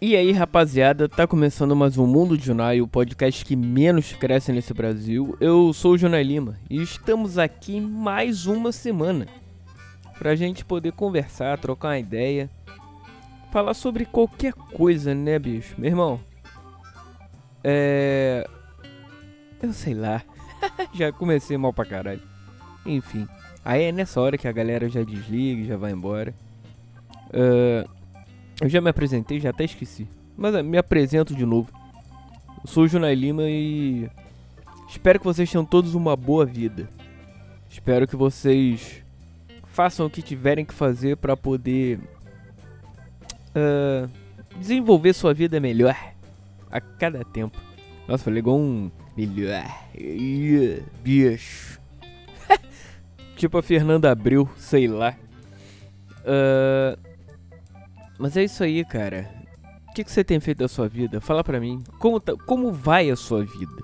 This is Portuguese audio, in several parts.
E aí, rapaziada, tá começando mais um Mundo de Junai, o podcast que menos cresce nesse Brasil. Eu sou o Junai Lima e estamos aqui mais uma semana pra gente poder conversar, trocar uma ideia, falar sobre qualquer coisa, né, bicho? Meu irmão, é. Eu sei lá, já comecei mal pra caralho. Enfim, aí é nessa hora que a galera já desliga, já vai embora. Uh, eu já me apresentei, já até esqueci. Mas uh, me apresento de novo. Eu sou o Junai Lima e espero que vocês tenham todos uma boa vida. Espero que vocês façam o que tiverem que fazer para poder uh, desenvolver sua vida melhor a cada tempo. Nossa, falei igual um melhor bicho. tipo a Fernanda Abreu, sei lá. Uh, mas é isso aí, cara. O que, que você tem feito da sua vida? Fala pra mim. Como, tá, como vai a sua vida?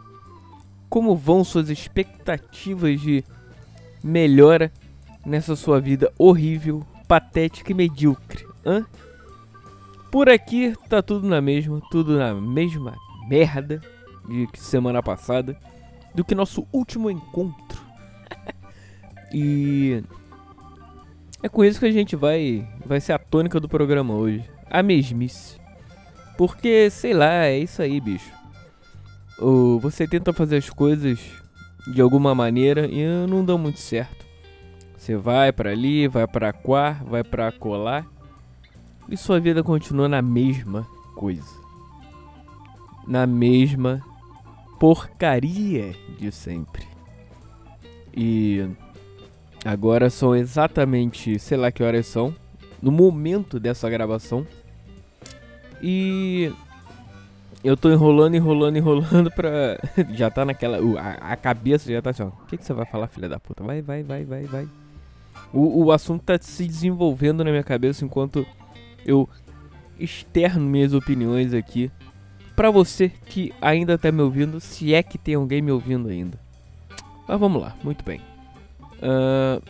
Como vão suas expectativas de melhora nessa sua vida horrível, patética e medíocre? Hã? Por aqui tá tudo na mesma, tudo na mesma merda de semana passada do que nosso último encontro. e é com isso que a gente vai vai ser a tônica do programa hoje. A mesmice. Porque, sei lá, é isso aí, bicho. Ou você tenta fazer as coisas de alguma maneira e não dão muito certo. Você vai para ali, vai para cá, vai para colar e sua vida continua na mesma coisa. Na mesma porcaria de sempre. E Agora são exatamente, sei lá que horas são, no momento dessa gravação. E eu tô enrolando, enrolando, enrolando pra. já tá naquela. A, a cabeça já tá assim, ó. O que, que você vai falar, filha da puta? Vai, vai, vai, vai, vai. O, o assunto tá se desenvolvendo na minha cabeça enquanto eu externo minhas opiniões aqui. Pra você que ainda tá me ouvindo, se é que tem alguém me ouvindo ainda. Mas vamos lá, muito bem. Uh,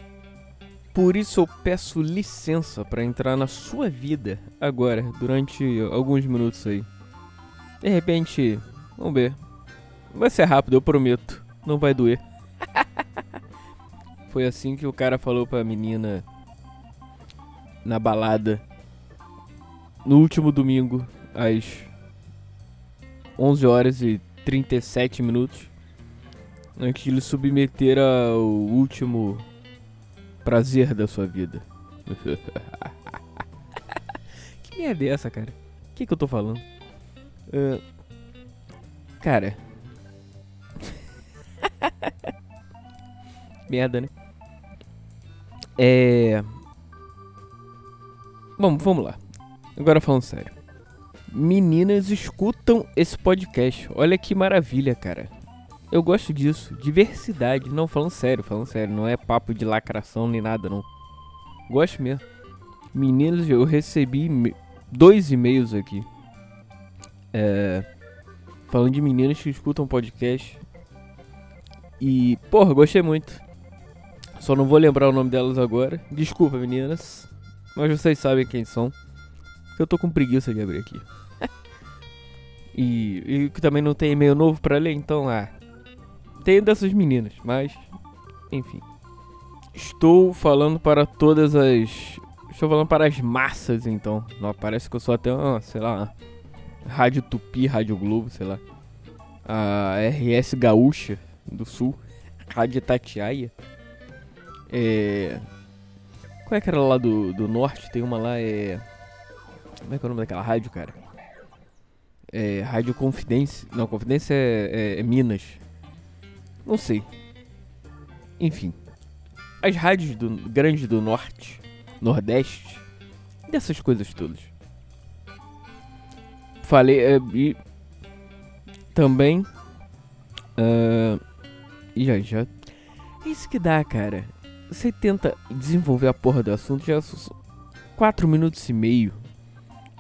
por isso eu peço licença para entrar na sua vida agora, durante alguns minutos aí. De repente, vamos ver. Vai ser rápido, eu prometo. Não vai doer. Foi assim que o cara falou pra menina na balada no último domingo, às 11 horas e 37 minutos antes de lhe submeter ao último prazer da sua vida. que merda é essa, cara? O que, que eu tô falando? Uh, cara. merda, né? É. Bom, vamos lá. Agora falando sério. Meninas escutam esse podcast. Olha que maravilha, cara. Eu gosto disso, diversidade. Não, falando sério, falando sério. Não é papo de lacração nem nada, não. Gosto mesmo. Meninos, eu recebi dois e-mails aqui. É, falando de meninas que escutam podcast. E, porra, gostei muito. Só não vou lembrar o nome delas agora. Desculpa, meninas. Mas vocês sabem quem são. Eu tô com preguiça de abrir aqui. e, e que também não tem e-mail novo pra ler, então, ah, tem dessas meninas, mas enfim. Estou falando para todas as. Estou falando para as massas, então. Não parece que eu sou até uma, sei lá, Rádio Tupi, Rádio Globo, sei lá. A RS Gaúcha do Sul, Rádio Tatiaia. É. Qual é que era lá do, do norte? Tem uma lá, é. Como é que é o nome daquela rádio, cara? É. Rádio Confidência. Não, Confidência é, é, é Minas. Não sei. Enfim. As rádios do grandes do norte, nordeste, dessas coisas todas. Falei é, e também uh, e já já é isso que dá, cara. Você tenta desenvolver a porra do assunto já quatro minutos e meio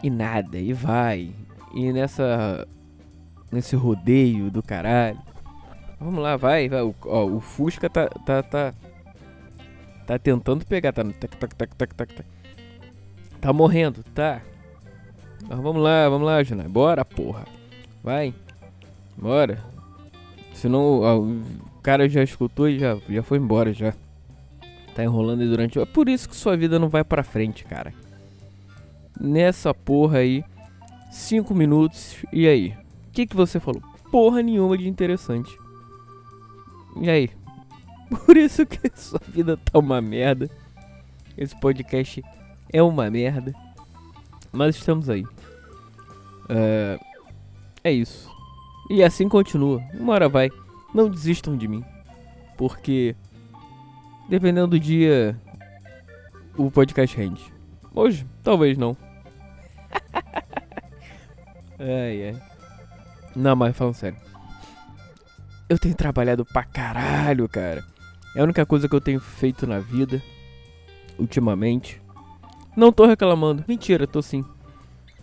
e nada e vai e nessa nesse rodeio do caralho Vamos lá, vai, vai. O, ó, o Fusca tá, tá, tá, tá tentando pegar, tá, tac, tac, tac, tac, tac, tá morrendo, tá. Mas vamos lá, vamos lá, Junai. Bora, porra. Vai. Bora. Senão o cara já escutou e já, já foi embora já. Tá enrolando aí durante. É por isso que sua vida não vai pra frente, cara. Nessa porra aí. Cinco minutos. E aí? O que, que você falou? Porra nenhuma de interessante. E aí? Por isso que sua vida tá uma merda. Esse podcast é uma merda. Mas estamos aí. É, é isso. E assim continua. Uma hora vai. Não desistam de mim. Porque, dependendo do dia, o podcast rende. Hoje, talvez não. ai, ai. Não, mas falando sério. Eu tenho trabalhado pra caralho, cara. É a única coisa que eu tenho feito na vida. Ultimamente. Não tô reclamando. Mentira, tô sim.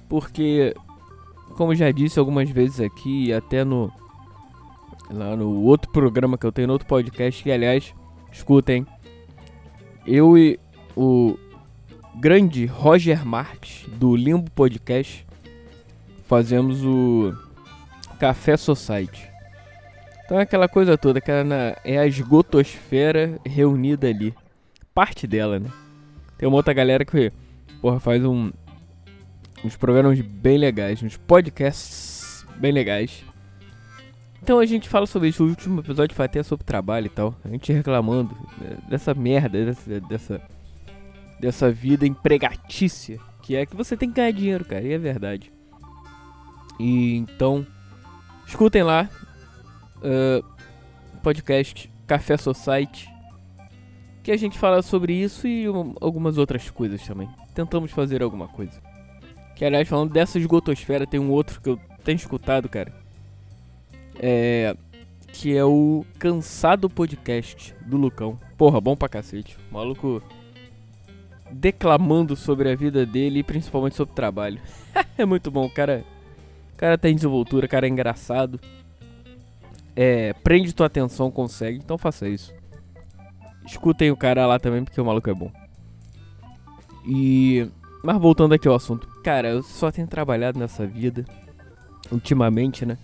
Porque, como já disse algumas vezes aqui, até no. Lá no outro programa que eu tenho, no outro podcast, que aliás, escutem. Eu e o grande Roger Marques, do Limbo Podcast, fazemos o Café Society. Então é aquela coisa toda, cara, na, é a esgotosfera reunida ali. Parte dela, né? Tem uma outra galera que, porra, faz um, uns programas bem legais, uns podcasts bem legais. Então a gente fala sobre isso. O último episódio foi até sobre trabalho e tal. A gente reclamando dessa merda, dessa, dessa, dessa vida empregatícia. Que é que você tem que ganhar dinheiro, cara. E é verdade. E então, escutem lá uh, podcast Café Society, que a gente fala sobre isso e um, algumas outras coisas também. Tentamos fazer alguma coisa. Que aliás, falando dessa esgotosfera, tem um outro que eu tenho escutado, cara. É. Que é o Cansado Podcast do Lucão. Porra, bom pra cacete. O maluco declamando sobre a vida dele e principalmente sobre o trabalho. é muito bom, cara. O cara tem desenvoltura, cara é engraçado é, prende tua atenção, consegue, então faça isso. Escutem o cara lá também, porque o maluco é bom. E. Mas voltando aqui ao assunto. Cara, eu só tenho trabalhado nessa vida. Ultimamente, né?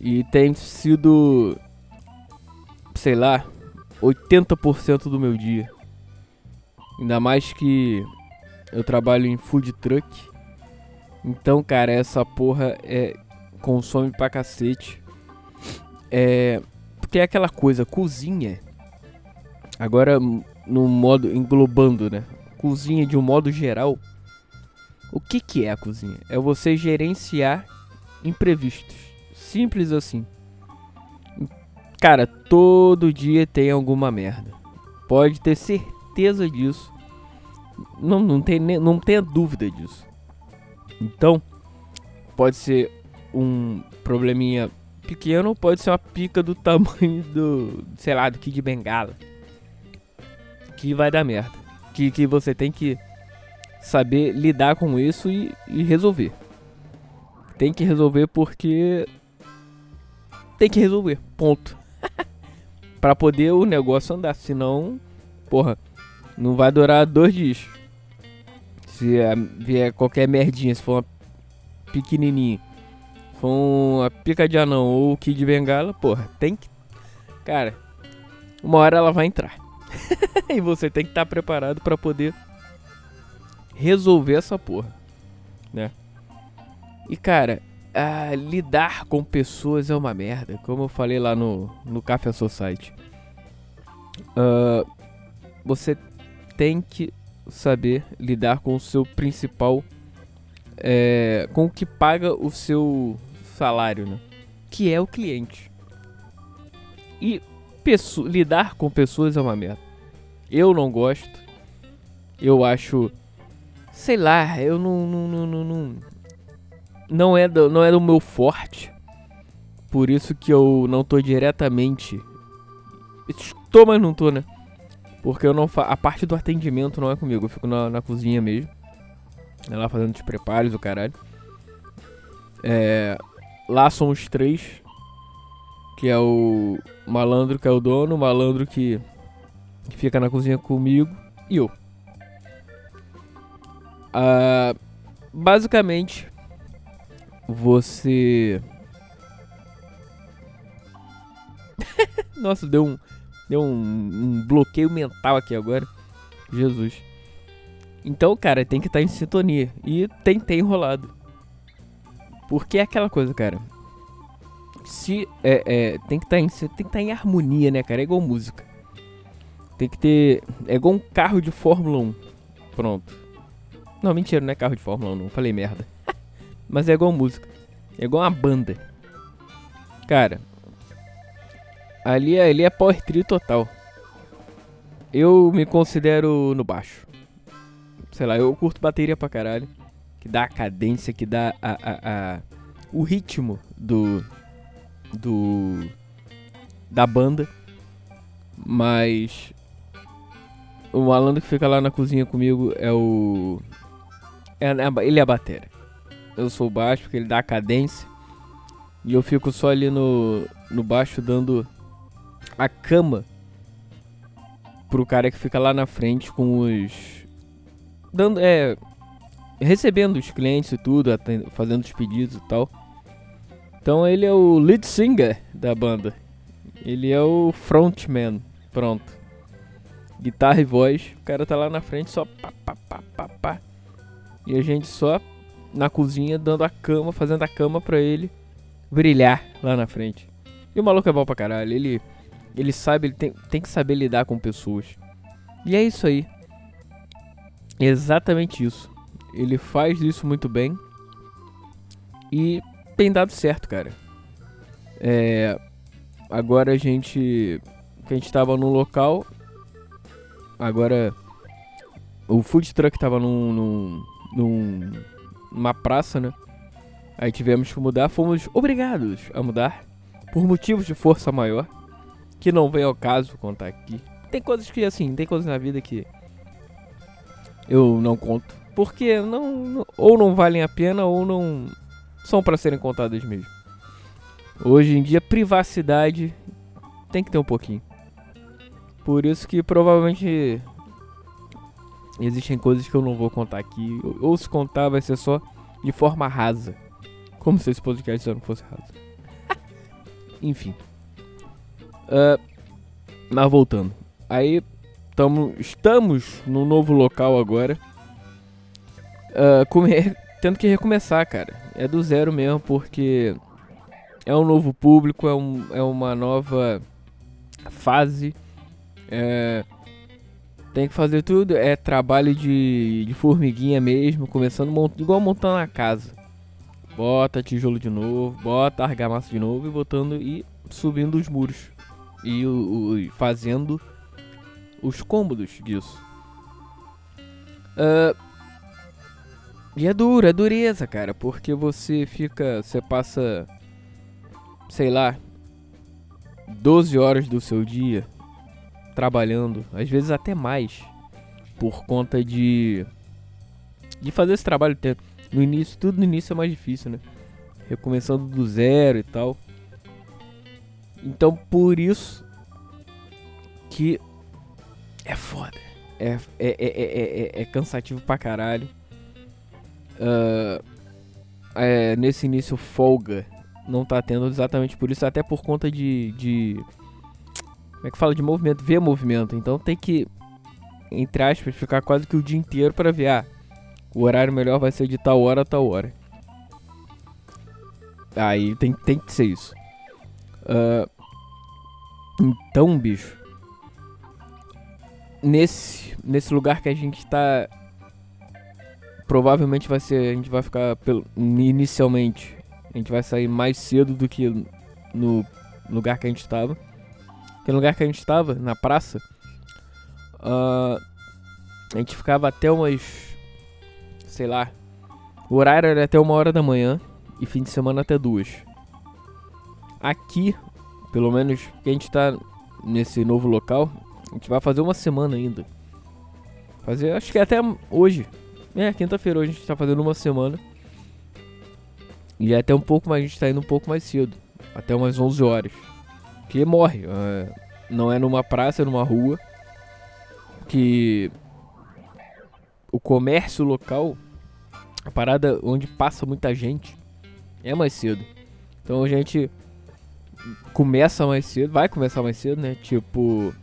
E tem sido. Sei lá. 80% do meu dia. Ainda mais que. Eu trabalho em food truck. Então, cara, essa porra é. Consome pra cacete. É. Porque é aquela coisa, cozinha. Agora, no modo. englobando, né? Cozinha de um modo geral. O que, que é a cozinha? É você gerenciar imprevistos. Simples assim. Cara, todo dia tem alguma merda. Pode ter certeza disso. Não, não, tem, não tenha dúvida disso. Então, pode ser um probleminha pequeno pode ser uma pica do tamanho do, sei lá, do Kid Bengala. Que vai dar merda. Que, que você tem que saber lidar com isso e, e resolver. Tem que resolver porque. Tem que resolver. Ponto. pra poder o negócio andar. Senão, porra, não vai durar dois dias. Se vier qualquer merdinha, se for uma pequenininha for a pica de anão ou o Kid Bengala, porra, tem que. Cara, uma hora ela vai entrar. e você tem que estar tá preparado para poder resolver essa porra, né? E cara, lidar com pessoas é uma merda, como eu falei lá no, no Café Society. Uh, você tem que saber lidar com o seu principal. É, com o que paga o seu salário, né? Que é o cliente. E lidar com pessoas é uma merda. Eu não gosto. Eu acho. Sei lá, eu não. Não, não, não, não, é, do, não é do meu forte. Por isso que eu não tô diretamente. Estou, mas não tô, né? Porque eu não fa a parte do atendimento não é comigo. Eu fico na, na cozinha mesmo. Lá fazendo os preparos, o caralho. É, Lá são os três. Que é o malandro que é o dono, o malandro que, que fica na cozinha comigo e eu. Ah, basicamente, você. Nossa, deu um. Deu um, um, bloqueio mental aqui agora. Jesus. Então, cara, tem que estar tá em sintonia. E tem tem enrolado. Porque é aquela coisa, cara. Se. É, é, tem que tá estar tá em harmonia, né, cara? É igual música. Tem que ter. É igual um carro de Fórmula 1. Pronto. Não, mentira, não é carro de Fórmula 1, não. Falei merda. Mas é igual música. É igual uma banda. Cara. Ali, ali é power trio total. Eu me considero no baixo. Sei lá, eu curto bateria pra caralho. Que dá a cadência, que dá a, a, a o ritmo do. Do. Da banda. Mas. O malandro que fica lá na cozinha comigo é o. É, ele é a bateria. Eu sou baixo porque ele dá a cadência. E eu fico só ali no, no baixo dando a cama pro cara que fica lá na frente com os. Dando. É. Recebendo os clientes e tudo, fazendo os pedidos e tal. Então ele é o lead singer da banda. Ele é o frontman. Pronto. Guitarra e voz. O cara tá lá na frente só pá, pá, pá, pá, pá. E a gente só na cozinha dando a cama, fazendo a cama pra ele brilhar lá na frente. E o maluco é bom pra caralho. Ele, ele sabe, ele tem, tem que saber lidar com pessoas. E é isso aí. exatamente isso. Ele faz isso muito bem. E tem dado certo, cara. É, agora a gente. A gente tava num local. Agora. O food truck tava num, num, num, numa praça, né? Aí tivemos que mudar, fomos obrigados a mudar por motivos de força maior, que não vem ao caso contar aqui. Tem coisas que assim, tem coisas na vida que eu não conto, porque não ou não valem a pena ou não são para serem contadas mesmo. Hoje em dia privacidade tem que ter um pouquinho. Por isso que provavelmente Existem coisas que eu não vou contar aqui. Ou se contar, vai ser só de forma rasa. Como se esse podcast não fosse raso. Enfim. Uh, mas voltando. Aí tamo, estamos no novo local agora. Uh, come, tendo que recomeçar, cara. É do zero mesmo, porque é um novo público, é, um, é uma nova fase. É, tem que fazer tudo, é trabalho de, de formiguinha mesmo, começando mont, igual montando a casa. Bota tijolo de novo, bota argamassa de novo e botando e subindo os muros. E o, o fazendo os cômodos disso. Uh, e é duro, é dureza, cara, porque você fica, você passa, sei lá, 12 horas do seu dia trabalhando, às vezes até mais, por conta de de fazer esse trabalho no início, tudo no início é mais difícil, né? Recomeçando do zero e tal. Então por isso que é foda. É, é, é, é, é cansativo pra caralho. Uh, é, nesse início folga não tá tendo exatamente por isso, até por conta de, de como é que fala de movimento? Ver movimento. Então tem que, entre aspas, ficar quase que o dia inteiro para ver. Ah, o horário melhor vai ser de tal hora a tal hora. Aí tem, tem que ser isso. Uh, então, bicho. Nesse, nesse lugar que a gente tá. Provavelmente vai ser. A gente vai ficar. Pelo, inicialmente. A gente vai sair mais cedo do que no lugar que a gente estava aquele lugar que a gente estava, na praça, uh, a gente ficava até umas. Sei lá. O horário era até uma hora da manhã e fim de semana até duas. Aqui, pelo menos que a gente tá nesse novo local, a gente vai fazer uma semana ainda. Fazer, acho que até hoje. É, quinta-feira hoje a gente tá fazendo uma semana. E até um pouco mais, a gente tá indo um pouco mais cedo. Até umas 11 horas que morre. É, não é numa praça, é numa rua. Que o comércio local A parada onde passa muita gente é mais cedo. Então a gente começa mais cedo, vai começar mais cedo, né? Tipo,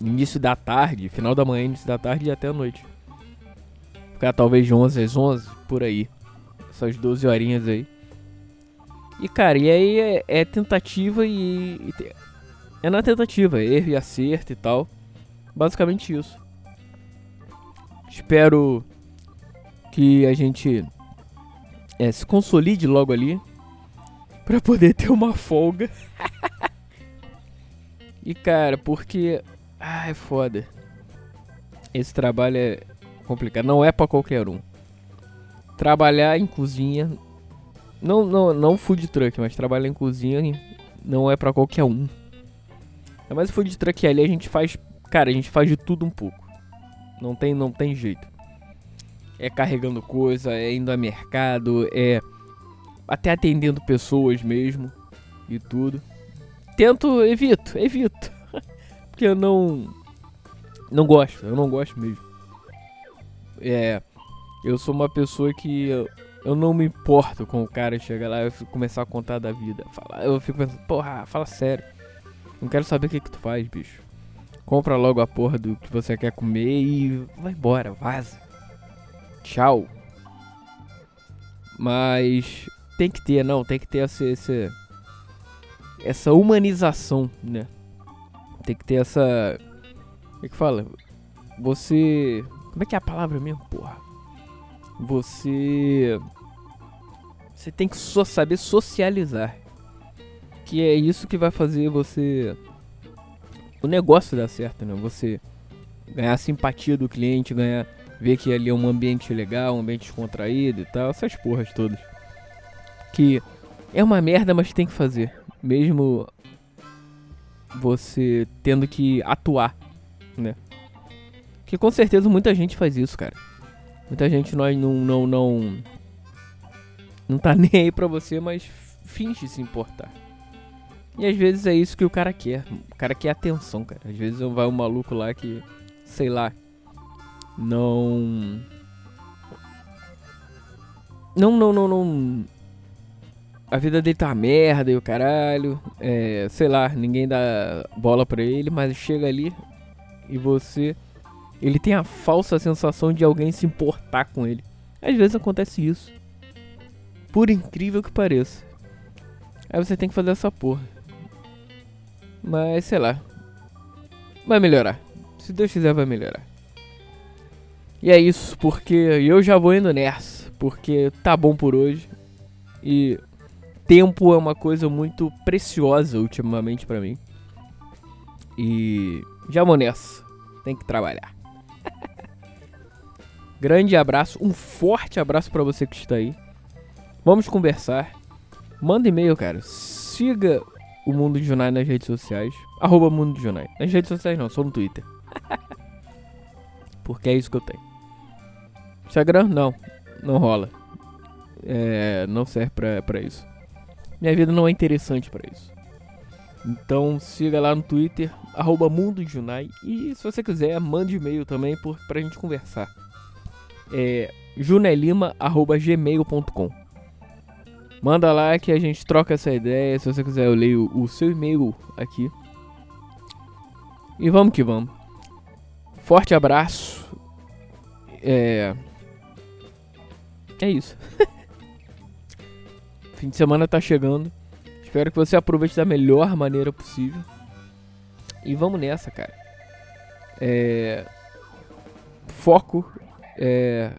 início da tarde, final da manhã, início da tarde e até a noite. Ficar talvez de 11 às 11, por aí. Essas 12 horinhas aí. E cara, e aí é, é tentativa e, e, É na tentativa, erro e acerto e tal. Basicamente isso. Espero que a gente é, se consolide logo ali. Pra poder ter uma folga. e cara, porque é foda. Esse trabalho é complicado. Não é para qualquer um. Trabalhar em cozinha. Não, não, não food truck, mas trabalhar em cozinha não é para qualquer um. É mais food truck ali a gente faz. Cara, a gente faz de tudo um pouco. Não tem, não tem jeito. É carregando coisa, é indo a mercado, é até atendendo pessoas mesmo e tudo. Tento, evito, evito porque eu não. Não gosto, eu não gosto mesmo. É. Eu sou uma pessoa que. Eu, eu não me importo com o cara chegar lá e começar a contar da vida. Falar, eu fico pensando, porra, fala sério. Não quero saber o que, que tu faz, bicho. Compra logo a porra do que você quer comer e vai embora, vaza. Tchau. Mas tem que ter, não, tem que ter essa, essa, essa humanização, né? Tem que ter essa. Como é que fala? Você. Como é que é a palavra mesmo, porra? Você. Você tem que só saber socializar. Que é isso que vai fazer você. O negócio dar certo, né? Você ganhar a simpatia do cliente, ganhar. Ver que ali é um ambiente legal, um ambiente descontraído e tal. Essas porras todas. Que é uma merda, mas tem que fazer. Mesmo você tendo que atuar, né? Que com certeza muita gente faz isso, cara. Muita gente nós não não não não tá nem aí pra você, mas finge se importar. E às vezes é isso que o cara quer. O cara quer atenção, cara. Às vezes vai um maluco lá que, sei lá, não não não não não a vida dele tá uma merda e o caralho. É, sei lá, ninguém dá bola pra ele, mas chega ali e você. Ele tem a falsa sensação de alguém se importar com ele. Às vezes acontece isso. Por incrível que pareça. Aí você tem que fazer essa porra. Mas sei lá. Vai melhorar. Se Deus quiser, vai melhorar. E é isso, porque eu já vou indo nessa. Porque tá bom por hoje. E tempo é uma coisa muito preciosa ultimamente para mim. E já vou nessa. Tem que trabalhar. Grande abraço, um forte abraço para você que está aí. Vamos conversar. Manda e-mail, cara. Siga o Mundo de Junai nas redes sociais. Arroba Mundo de Junai. Nas redes sociais não, só no Twitter. Porque é isso que eu tenho. Instagram, não. Não rola. É, não serve pra, pra isso. Minha vida não é interessante para isso. Então siga lá no Twitter, arroba Mundo Junai. E se você quiser, mande e-mail também por, pra gente conversar. É junelima.gmail.com Manda lá que a gente troca essa ideia. Se você quiser, eu leio o seu e-mail aqui. E vamos que vamos. Forte abraço. É. É isso. Fim de semana tá chegando. Espero que você aproveite da melhor maneira possível. E vamos nessa, cara. É... Foco. É...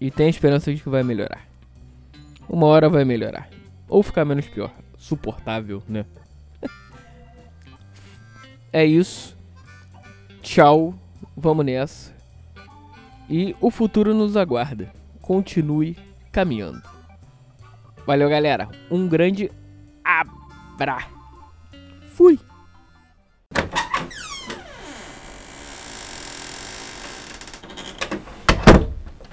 E tem esperança de que vai melhorar. Uma hora vai melhorar. Ou ficar menos pior. Suportável, né? é isso. Tchau. Vamos nessa. E o futuro nos aguarda. Continue caminhando. Valeu, galera. Um grande abraço. Fui.